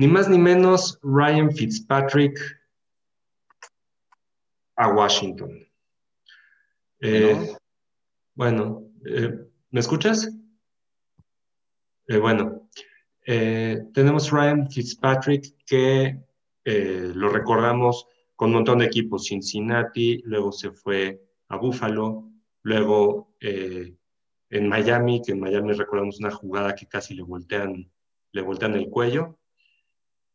Ni más ni menos, Ryan Fitzpatrick a Washington. Eh, bueno, eh, ¿me escuchas? Eh, bueno, tenemos Ryan Fitzpatrick que lo recordamos con un montón de equipos, Cincinnati, luego se fue a Buffalo, luego en Miami, que en Miami recordamos una jugada que casi le voltean, le voltean el cuello,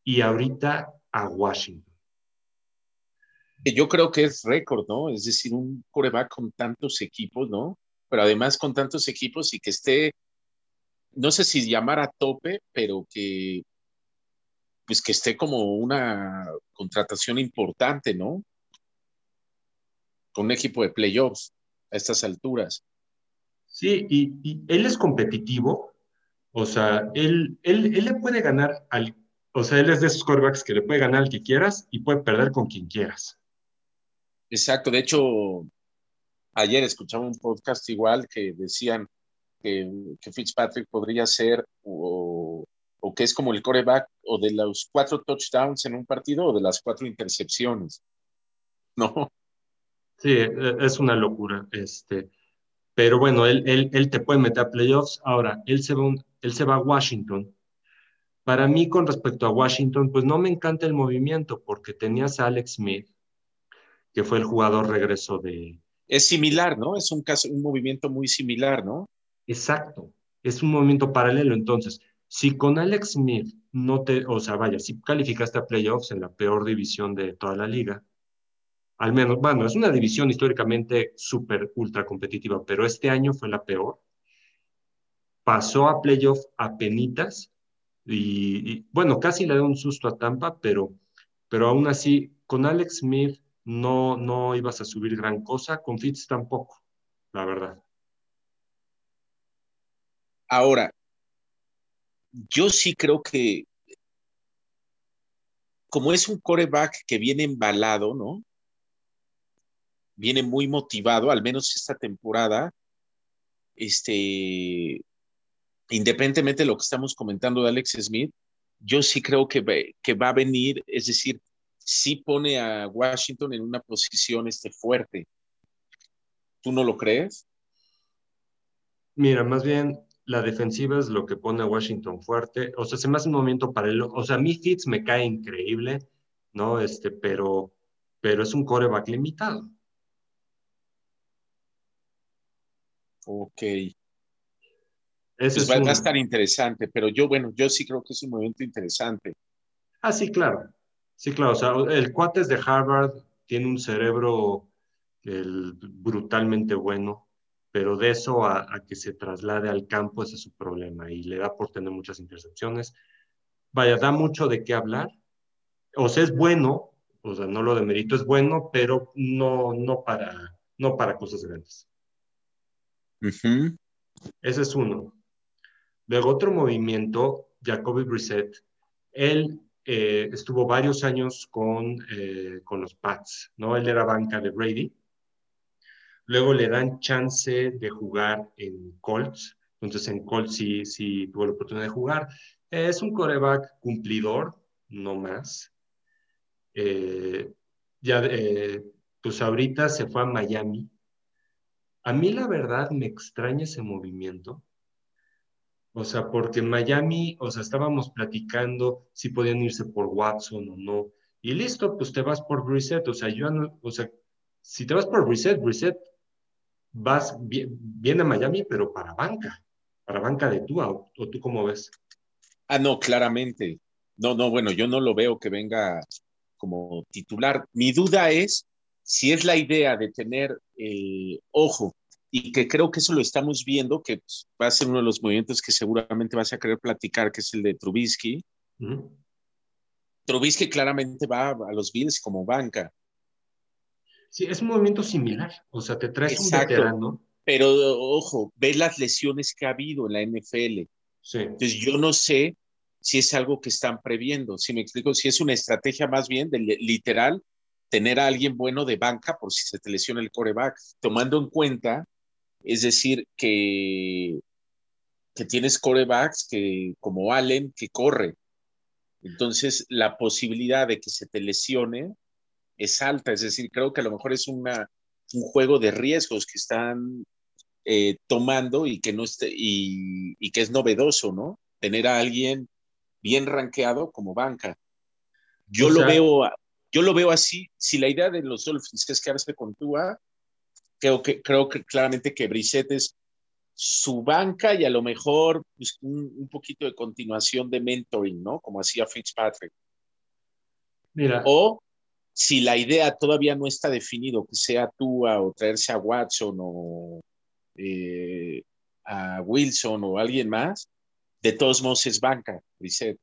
y ahorita a Washington. Yo creo que es récord, ¿no? Es decir, un coreback con tantos equipos, ¿no? Pero además con tantos equipos y que esté, no sé si llamar a tope, pero que, pues que esté como una contratación importante, ¿no? Con un equipo de playoffs a estas alturas. Sí, y, él es competitivo, o sea, él, él, él, le puede ganar al, o sea, él es de esos quarterbacks que le puede ganar al que quieras y puede perder con quien quieras. Exacto, de hecho, ayer escuchaba un podcast igual que decían que, Fitzpatrick podría ser o, o, que es como el coreback o de los cuatro touchdowns en un partido o de las cuatro intercepciones. ¿No? Sí, e, es una locura. Este, pero bueno, él, él, él te puede meter a playoffs. Ahora, él se, va él se va a Washington. Para mí, con respecto a Washington, pues no me encanta el movimiento porque tenías a Alex Smith, que fue el jugador regreso de... Es similar, ¿no? Es un, caso, un movimiento muy similar, ¿no? Exacto, es un movimiento paralelo. Entonces, si con Alex Smith no te, o sea, vaya, si calificaste a playoffs en la peor división de toda la liga, al menos, bueno, es una división históricamente súper ultra competitiva, pero este año fue la peor. Pasó a playoff a penitas y, bueno, casi le dio un susto a Tampa, pero, pero aún así, con Alex Smith no, no ibas a subir gran cosa, con Fitz tampoco, la verdad. Ahora, yo sí creo que como es un coreback que viene embalado, ¿no? viene muy motivado, al menos esta temporada, este, independientemente de lo que estamos comentando de Alex Smith, yo sí creo que, que va a venir, es decir, sí pone a Washington en una posición este, fuerte. ¿Tú no lo crees? Mira, más bien la defensiva es lo que pone a Washington fuerte. O sea, se me hace un momento paralelo. O sea, mi Fitz me cae increíble, ¿no? Este, pero, pero es un coreback limitado. Ok. Pues va, a estar interesante, pero yo, bueno, yo sí creo que es un momento interesante. Ah, sí, claro. Sí, claro. O sea, el cuates de Harvard tiene un cerebro brutalmente bueno, pero de eso a, que se traslade al campo, ese es su problema y le da por tener muchas intercepciones. Vaya, da mucho de qué hablar. O sea, es bueno, o sea, no lo de mérito, es bueno, pero no, no, para, no para cosas grandes. Ese es uno. Luego otro movimiento, Jacoby Brissett, él eh, estuvo varios años con, eh, con los Pats, ¿no? Él era banca de Brady. Luego le dan chance de jugar en Colts. Entonces en Colts sí, sí tuvo la oportunidad de jugar. es un coreback cumplidor, no más. Eh, ya, pues ahorita se fue a Miami a mí la verdad me extraña ese movimiento. O sea, porque en Miami, o sea, estábamos platicando si podían irse por Watson o no. Y listo, pues te vas por Brissett. O sea, yo o sea, si te vas por Brissett, Brissett vas bien, a Miami, pero para banca, para banca de tú, o, o tú cómo ves. Ah, no, claramente. No, no, bueno, yo no lo veo que venga como titular. Mi duda es si es la idea de tener eh, ojo, y que creo que eso lo estamos viendo, que pues, va a ser uno de los movimientos que seguramente vas a querer platicar, que es el de Trubisky. Trubisky claramente va a los Bills como banca. Sí, es un movimiento similar, o sea, te traes un veterano. Pero ojo, ve las lesiones que ha habido en la NFL. Sí. Entonces yo no sé si es algo que están previendo, si me explico, si es una estrategia más bien de literal tener a alguien bueno de banca por si se te lesiona el coreback, tomando en cuenta, es decir, que, que tienes corebacks que, como Allen, que corre. Entonces, la posibilidad de que se te lesione es alta. Es decir, creo que a lo mejor es una, un juego de riesgos que están eh, tomando y que, no esté, y, y, que es novedoso, ¿no? Tener a alguien bien rankeado como banca. Yo, o sea, lo, veo, yo lo veo así. Si la idea de los Dolphins es quedarse con Tua, creo que, creo que claramente que Brissett es su banca y a lo mejor pues, un, un, poquito de continuación de mentoring, ¿no? Como hacía Fitzpatrick. Mira. O si la idea todavía no está definido, que sea Tua o traerse a Watson o eh, a Wilson o alguien más, de todos modos es banca, Brissett.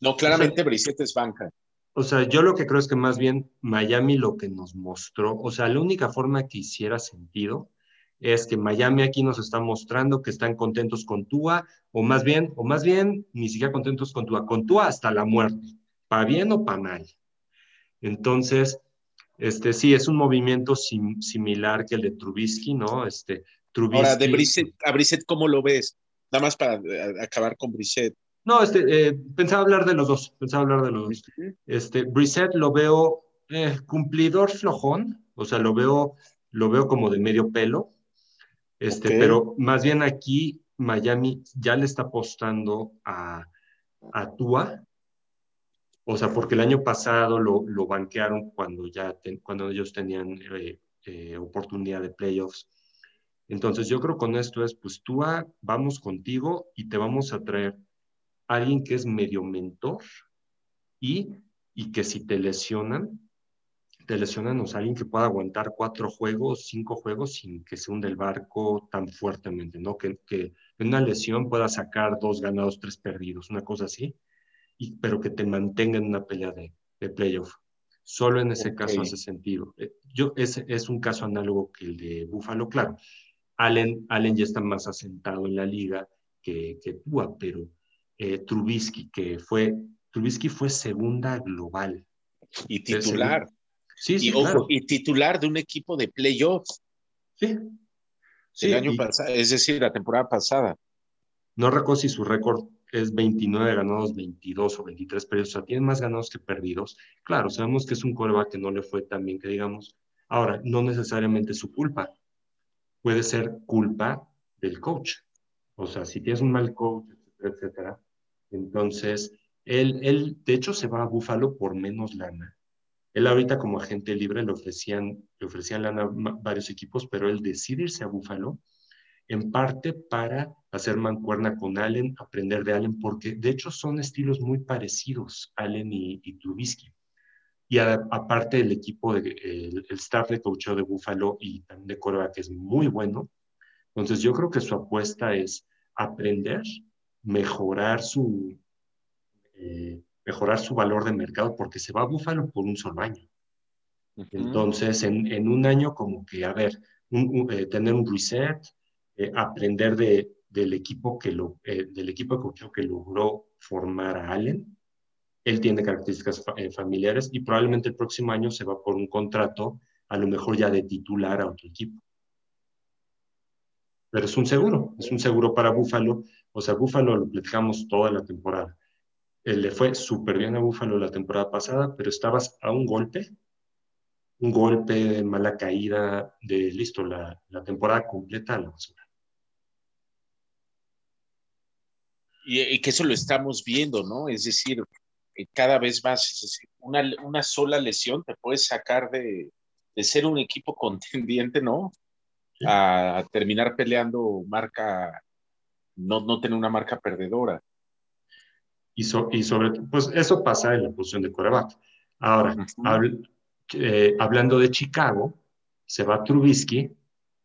No, claramente o sea, Brissett es banca. O sea, yo lo que creo es que más bien Miami lo que nos mostró, o sea, la única forma que hiciera sentido es que Miami aquí nos está mostrando que están contentos con Tua, o más bien, o más bien, ni siquiera contentos con Tua, con Tua hasta la muerte, para bien o para mal. Entonces, este, sí, es un movimiento sim, similar que el de Trubisky, ¿no? Este, Trubisky, Ahora, de Brissett, a Brissett, ¿cómo lo ves? Nada más para eh, acabar con Brissett. No, este, eh, pensaba hablar de los dos, pensaba hablar de los dos. Este, Brissett lo veo eh, cumplidor flojón, o sea, lo veo, lo veo como de medio pelo, este, okay. pero más bien aquí Miami ya le está apostando a, a Tua, o sea, porque el año pasado lo, lo banquearon cuando ya ten, cuando ellos tenían eh, eh, oportunidad de playoffs. Entonces yo creo con esto es, pues tú a, vamos contigo y te vamos a traer alguien que es medio mentor y, y que si te lesionan, te lesionan, o sea, alguien que pueda aguantar cuatro juegos, cinco juegos sin que se hunda el barco tan fuertemente, ¿no? Que, que en una lesión pueda sacar dos ganados, tres perdidos, una cosa así y, pero que te mantenga en una pelea de, de playoff. Solo en ese okay. caso hace sentido. Eh, yo, ese es un caso análogo que el de Buffalo, claro. Allen, Allen ya está más asentado en la liga que, que Tua, pero eh, Trubisky, que fue, Trubisky fue segunda global. Y titular. Sí, sí, y, claro. y titular de un equipo de playoffs. Sí. sí. El año y, pasado, es decir, la temporada pasada. No recuerdo si su récord es 29 ganados, 22 o 23 perdidos, o sea, tiene más ganados que perdidos. Claro, sabemos que es un coreback que no le fue tan bien que digamos. Ahora, no necesariamente es su culpa. Puede ser culpa del coach. O sea, si tienes un mal coach, etcétera. Entonces, él, él, de hecho, se va a Búfalo por menos lana. Él ahorita como agente libre le ofrecían, le ofrecían lana varios equipos, pero él decide irse a Búfalo en parte para hacer mancuerna con Allen, aprender de Allen, porque de hecho son estilos muy parecidos, Allen y, y Trubisky. Y aparte el equipo, de, el, el, staff de coacheo de Buffalo y también de Córdoba, que es muy bueno. Entonces yo creo que su apuesta es aprender, mejorar su, eh, mejorar su valor de mercado, porque se va a Buffalo por un solo año. Uh -huh. Entonces, en, en, un año como que, a ver, un, un, eh, tener un reset, eh, aprender de, del equipo que lo, eh, del equipo de coaching que logró formar a Allen. Él tiene características fa eh, familiares y probablemente el próximo año se va por un contrato, a lo mejor ya de titular a otro equipo. Pero es un seguro, es un seguro para Búfalo. O sea, Búfalo lo platicamos toda la temporada. Él le fue súper bien a Búfalo la temporada pasada, pero estabas a un golpe un golpe, mala caída, de listo, la, la temporada completa a la basura. Y, que eso lo estamos viendo, ¿no? Es decir, cada vez más, una, una, sola lesión te puede sacar de, de ser un equipo contendiente, ¿no? A, terminar peleando marca, no, no tener una marca perdedora. Y, so, y sobre pues eso pasa en la posición de coreback. Ahora, -huh eh, hablando de Chicago, se va Trubisky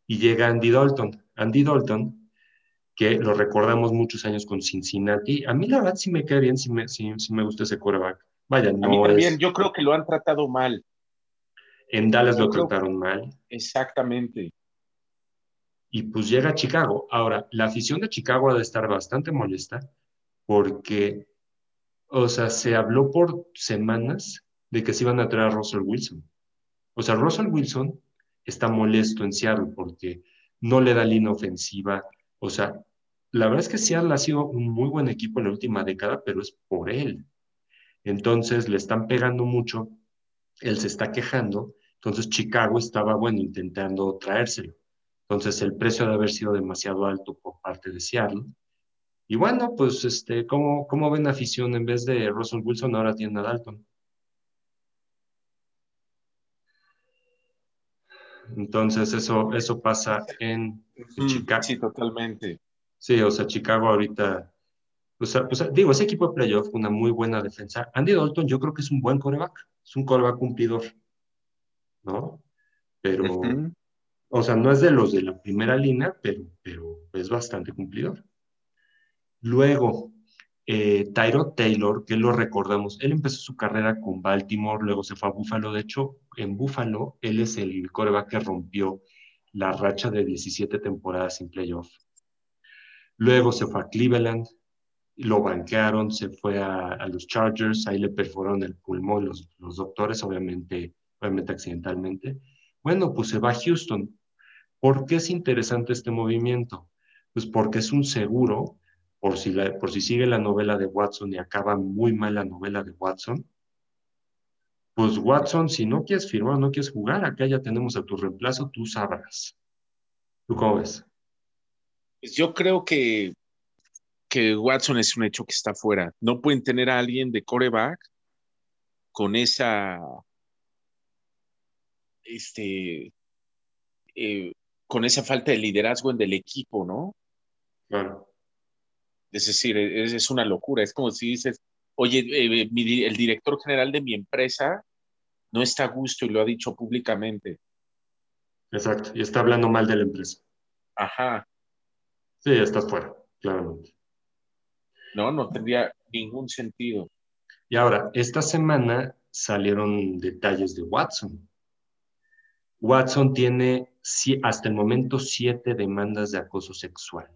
y llega Andy Dalton. Andy Dalton, que lo recordamos muchos años con Cincinnati. A mí la verdad sí me cae bien, sí me, sí, sí me gusta ese quarterback. Vaya, no a mí también, es... yo creo que lo han tratado mal. En Dallas yo lo trataron mal. Exactamente. Y pues llega a Chicago. Ahora, la afición de Chicago ha de estar bastante molesta porque, o sea, se habló por semanas de que se iban a traer a Russell Wilson. O sea, Russell Wilson está molesto en Seattle porque no le da línea ofensiva. O sea, la verdad es que Seattle ha sido un muy buen equipo en la última década, pero es por él. Entonces le están pegando mucho, él se está quejando, entonces Chicago estaba, bueno, intentando traérselo. Entonces el precio de haber sido demasiado alto por parte de Seattle. Y bueno, pues, este, ¿cómo, cómo ven afición? En vez de Russell Wilson, ahora tiene a Dalton. Entonces, eso, eso pasa en, Chicago. Sí, totalmente. Sí, o sea, Chicago ahorita, o sea, digo, ese equipo de playoff, una muy buena defensa. Andy Dalton, yo creo que es un buen coreback, es un coreback cumplidor, ¿no? Pero, o sea, no es de los de la primera línea, pero, pero es bastante cumplidor. Luego, eh, Tyro Taylor, que lo recordamos, él empezó su carrera con Baltimore, luego se fue a Buffalo. De hecho, en Buffalo, él es el coreback que rompió la racha de 17 temporadas sin playoff. Luego se fue a Cleveland, lo banquearon, se fue a, los Chargers, ahí le perforaron el pulmón los, los doctores, obviamente, obviamente accidentalmente. Bueno, pues se va a Houston. ¿Por qué es interesante este movimiento? Pues porque es un seguro, por si, por si sigue la novela de Watson y acaba muy mal la novela de Watson. Pues Watson, si no quieres firmar, no quieres jugar, acá ya tenemos a tu reemplazo, tú sabrás. ¿Tú cómo ves? Pues yo creo que, que Watson es un hecho que está fuera. No pueden tener a alguien de coreback con esa este eh, con esa falta de liderazgo en el equipo, ¿no? Claro. Es decir, es, una locura. Es como si dices, oye, eh, el director general de mi empresa no está a gusto y lo ha dicho públicamente. Exacto, y está hablando mal de la empresa. Ajá. Sí, estás fuera, claramente. No, no tendría ningún sentido. Y ahora, esta semana salieron detalles de Watson. Watson tiene hasta el momento siete demandas de acoso sexual.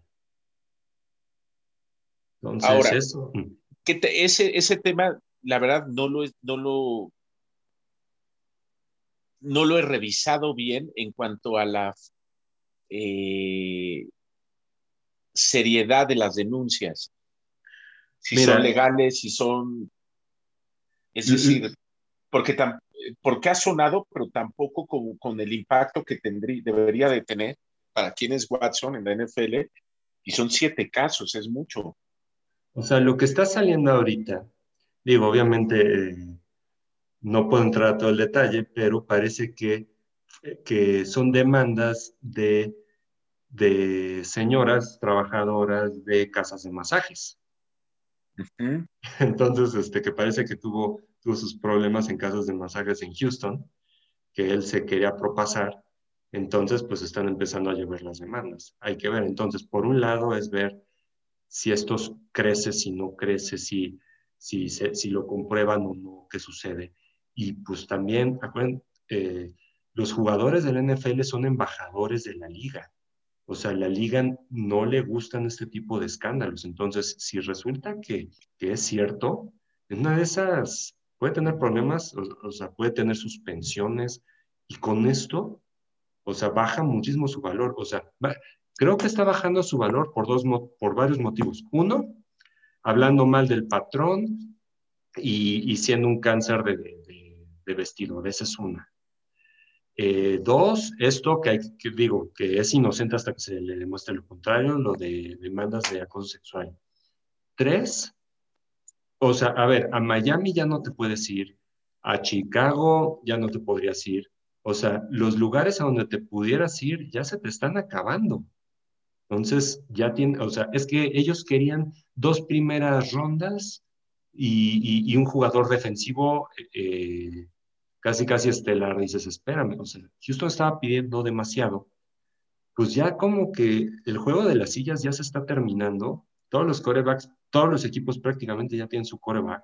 Entonces, Ahora, eso. Mm. Ese, ese tema, la verdad, no lo, no lo, no lo he revisado bien en cuanto a la eh, seriedad de las denuncias. Si son legales, si son... Es decir, porque tampoco porque ha sonado, pero tampoco con, con el impacto que tendría, debería de tener para quien es Watson en la NFL. Y son siete casos, es mucho. O sea, lo que está saliendo ahorita, digo, obviamente eh, no puedo entrar a todo el detalle, pero parece que, que son demandas de, de señoras trabajadoras de casas de masajes. Entonces, este, que parece que tuvo tuvo sus problemas en casas de masajes en Houston, que él se quería propasar, entonces pues están empezando a llevar las demandas. Hay que ver, entonces, por un lado es ver si esto crece, si no crece, si, si, si lo comprueban o no, qué sucede. Y pues también, acuérdense, eh, los jugadores del NFL son embajadores de la liga. O sea, la liga no le gustan este tipo de escándalos. Entonces, si resulta que, que es cierto, en una de esas puede tener problemas, o, sea, puede tener suspensiones, y con esto, o sea, baja muchísimo su valor. O sea, creo que está bajando su valor por, dos, por varios motivos. Uno, hablando mal del patrón y, siendo un cáncer de, de, vestido, esa es una. Eh, dos, esto que, digo, que es inocente hasta que se le demuestre lo contrario, lo de demandas de acoso sexual. Tres, o sea, a ver, a Miami ya no te puedes ir, a Chicago ya no te podrías ir. O sea, los lugares a donde te pudieras ir ya se te están acabando. Entonces, ya tienen, o sea, es que ellos querían dos primeras rondas y, un jugador defensivo eh, casi, casi estelar. Dices, espérame, o sea, Houston estaba pidiendo demasiado. Pues ya como que el juego de las sillas ya se está terminando. Todos los corebacks todos los equipos prácticamente ya tienen su coreback.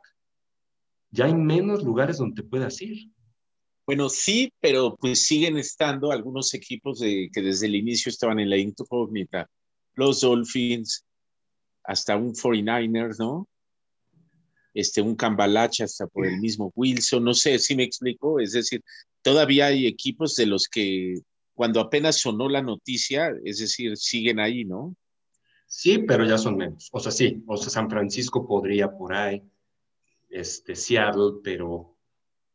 Ya hay menos lugares donde puedas ir. Bueno, sí, pero pues siguen estando algunos equipos de, que desde el inicio estaban en la incógnita. Los Dolphins, hasta un 49ers, ¿no? Este, un Cambalache hasta por el mismo Wilson, no sé si me explico, es decir, todavía hay equipos de los que cuando apenas sonó la noticia, es decir, siguen ahí, ¿no? Sí, pero ya son menos. O sea, sí, o sea, San Francisco podría por ahí. este, Seattle, pero,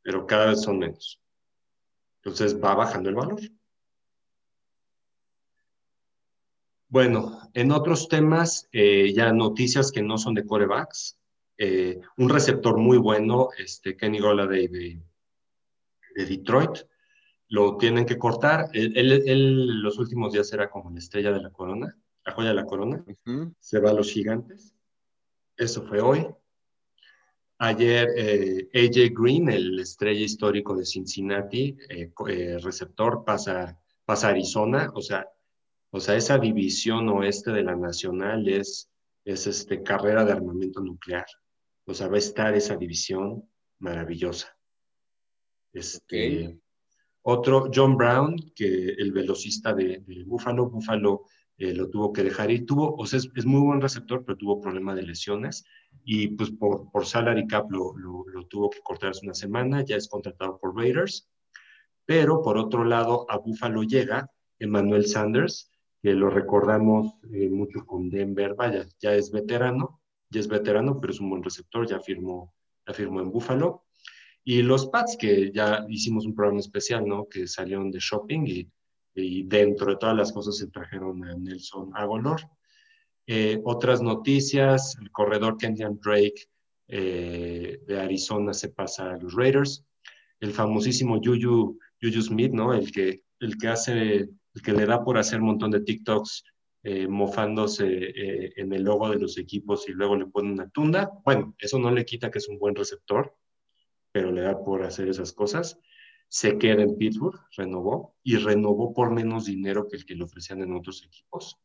pero cada vez son menos. Entonces va bajando el valor. Bueno, en otros temas, eh, ya noticias que no son de corebacks. Eh, un receptor muy bueno, este Kenny Golladay de, de Detroit, lo tienen que cortar. Él, los últimos días era como la estrella de la corona, la joya de la corona. Se va a los gigantes. Eso fue hoy. Ayer eh, AJ Green, el estrella histórico de Cincinnati, receptor, pasa, pasa a Arizona. O sea, o sea, esa división oeste de la nacional es, es este, carrera de armamento nuclear. O sea, va a estar esa división maravillosa. Este, Otro, John Brown, que el velocista de, Buffalo, Buffalo eh, lo tuvo que dejar ir. Tuvo, sea, es, muy buen receptor, pero tuvo problema de lesiones. Y pues por, por salary cap lo, lo, lo tuvo que cortar hace una semana. Ya es contratado por Raiders. Pero por otro lado, a Buffalo llega Emmanuel Sanders, que lo recordamos eh, mucho con Denver, vaya, ya es veterano, ya es veterano, pero es un buen receptor, ya firmó, ya firmó en Buffalo. Y los Pats, que ya hicimos un programa especial, ¿no? Que salieron de shopping y, y dentro de todas las cosas se trajeron a Nelson Agolor. Eh, otras noticias, el corredor Kenyan Drake eh, de Arizona se pasa a los Raiders. El famosísimo Juju, Juju Smith, ¿no? El que, el que hace el que le da por hacer un montón de TikToks eh, mofándose eh, en el logo de los equipos y luego le pone una tunda. Bueno, eso no le quita que es un buen receptor, pero le da por hacer esas cosas. Se queda en Pittsburgh, renovó y renovó por menos dinero que el que le ofrecían en otros equipos.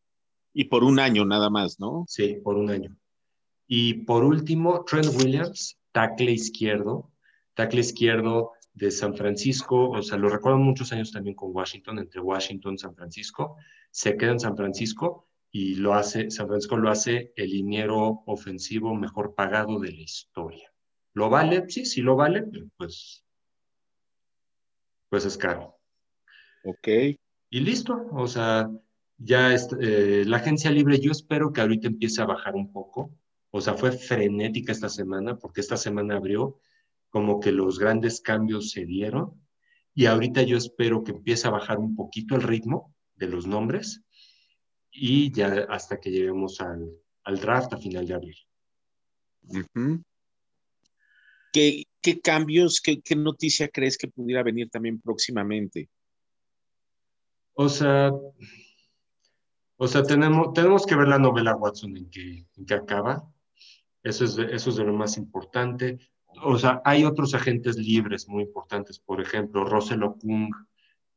Y por un año nada más, ¿no? Sí, por un año. Y por último, Trent Williams, tackle izquierdo. Tackle izquierdo de San Francisco, o sea, lo recuerdo muchos años también con Washington, entre Washington y San Francisco, se queda en San Francisco y lo hace, San Francisco lo hace el liniero ofensivo mejor pagado de la historia. ¿Lo vale? Sí, sí lo vale, pero pues, pues es caro. Ok. Y listo, o sea, ya eh, la agencia libre, yo espero que ahorita empiece a bajar un poco. O sea, fue frenética esta semana, porque esta semana abrió como que los grandes cambios se dieron y ahorita yo espero que empiece a bajar un poquito el ritmo de los nombres y ya hasta que lleguemos al, draft a final de abril. ¿Qué, cambios, qué, noticia crees que pudiera venir también próximamente? O sea, o sea tenemos, tenemos que ver la novela Watson en que, en acaba. Eso es, eso es de lo más importante o sea, hay otros agentes libres muy importantes, por ejemplo, Russell Okung,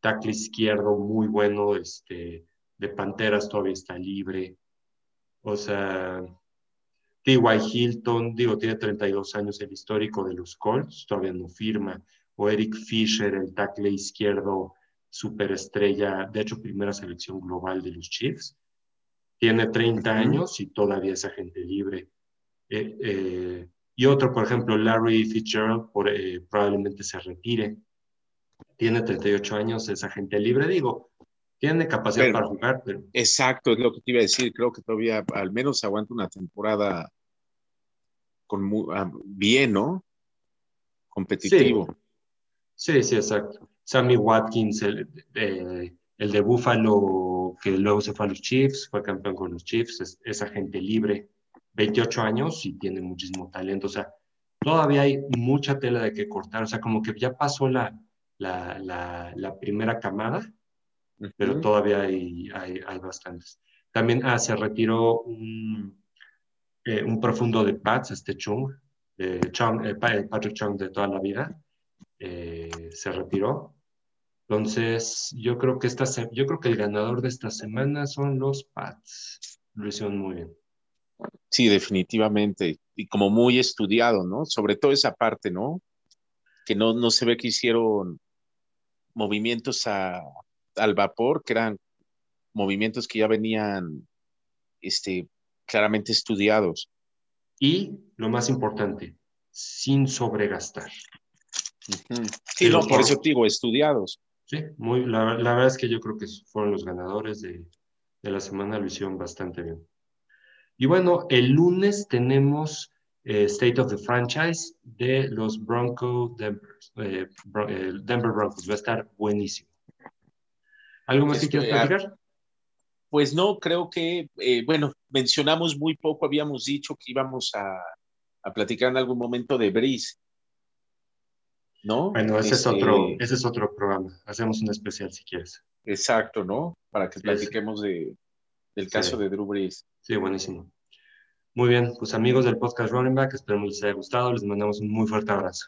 tackle izquierdo muy bueno, este, de Panteras todavía está libre. O sea, T.Y. Hilton, digo, tiene 32 años, el histórico de los Colts, todavía no firma. O Eric Fisher, el tackle izquierdo, superestrella, de hecho, primera selección global de los Chiefs. Tiene 30 años y todavía es agente libre. Eh, eh, y otro, por ejemplo, Larry Fitzgerald eh, probablemente se retire. Tiene 38 años, es agente libre, digo, tiene capacidad para jugar, pero... Exacto, es lo que te iba a decir. Creo que todavía al menos aguanta una temporada con ah, bien, ¿no? Competitivo. Sí, sí, exacto. Sammy Watkins, el, el de Buffalo, que luego se fue a los Chiefs, fue campeón con los Chiefs, es, es agente libre. 28 años y tiene muchísimo talento. O sea, todavía hay mucha tela de que cortar. O sea, como que ya pasó la, la, la, primera camada, pero todavía hay, hay, hay, bastantes. También ah, se retiró un, eh, un profundo de Pats, este Chung, eh, Patrick Chung de toda la vida. Eh, se retiró. Entonces, yo creo que esta yo creo que el ganador de esta semana son los Pats. Lo hicieron muy bien. Sí, definitivamente. Y como muy estudiado, ¿no? Sobre todo esa parte, ¿no? Que no, no se ve que hicieron movimientos al vapor, que eran movimientos que ya venían este, claramente estudiados. Y lo más importante, sin sobregastar. Sí, no, por eso digo, estudiados. Sí, muy, la, verdad es que yo creo que fueron los ganadores de, de la semana, lo hicieron bastante bien. Y bueno, el lunes tenemos eh, State of the Franchise de los Bronco Denver, eh, Denver Broncos. Va a estar buenísimo. ¿Algo más que quieras platicar? Pues no, creo que, bueno, mencionamos muy poco, habíamos dicho que íbamos a, a platicar en algún momento de Breeze. ¿No? Bueno, ese, es otro, este ese es otro programa. Hacemos un especial si quieres. Exacto, ¿no? Para que platiquemos de, del caso de Drew Brees. Sí, buenísimo. Muy bien, pues amigos del podcast Running Back, esperemos les haya gustado. Les mandamos un muy fuerte abrazo.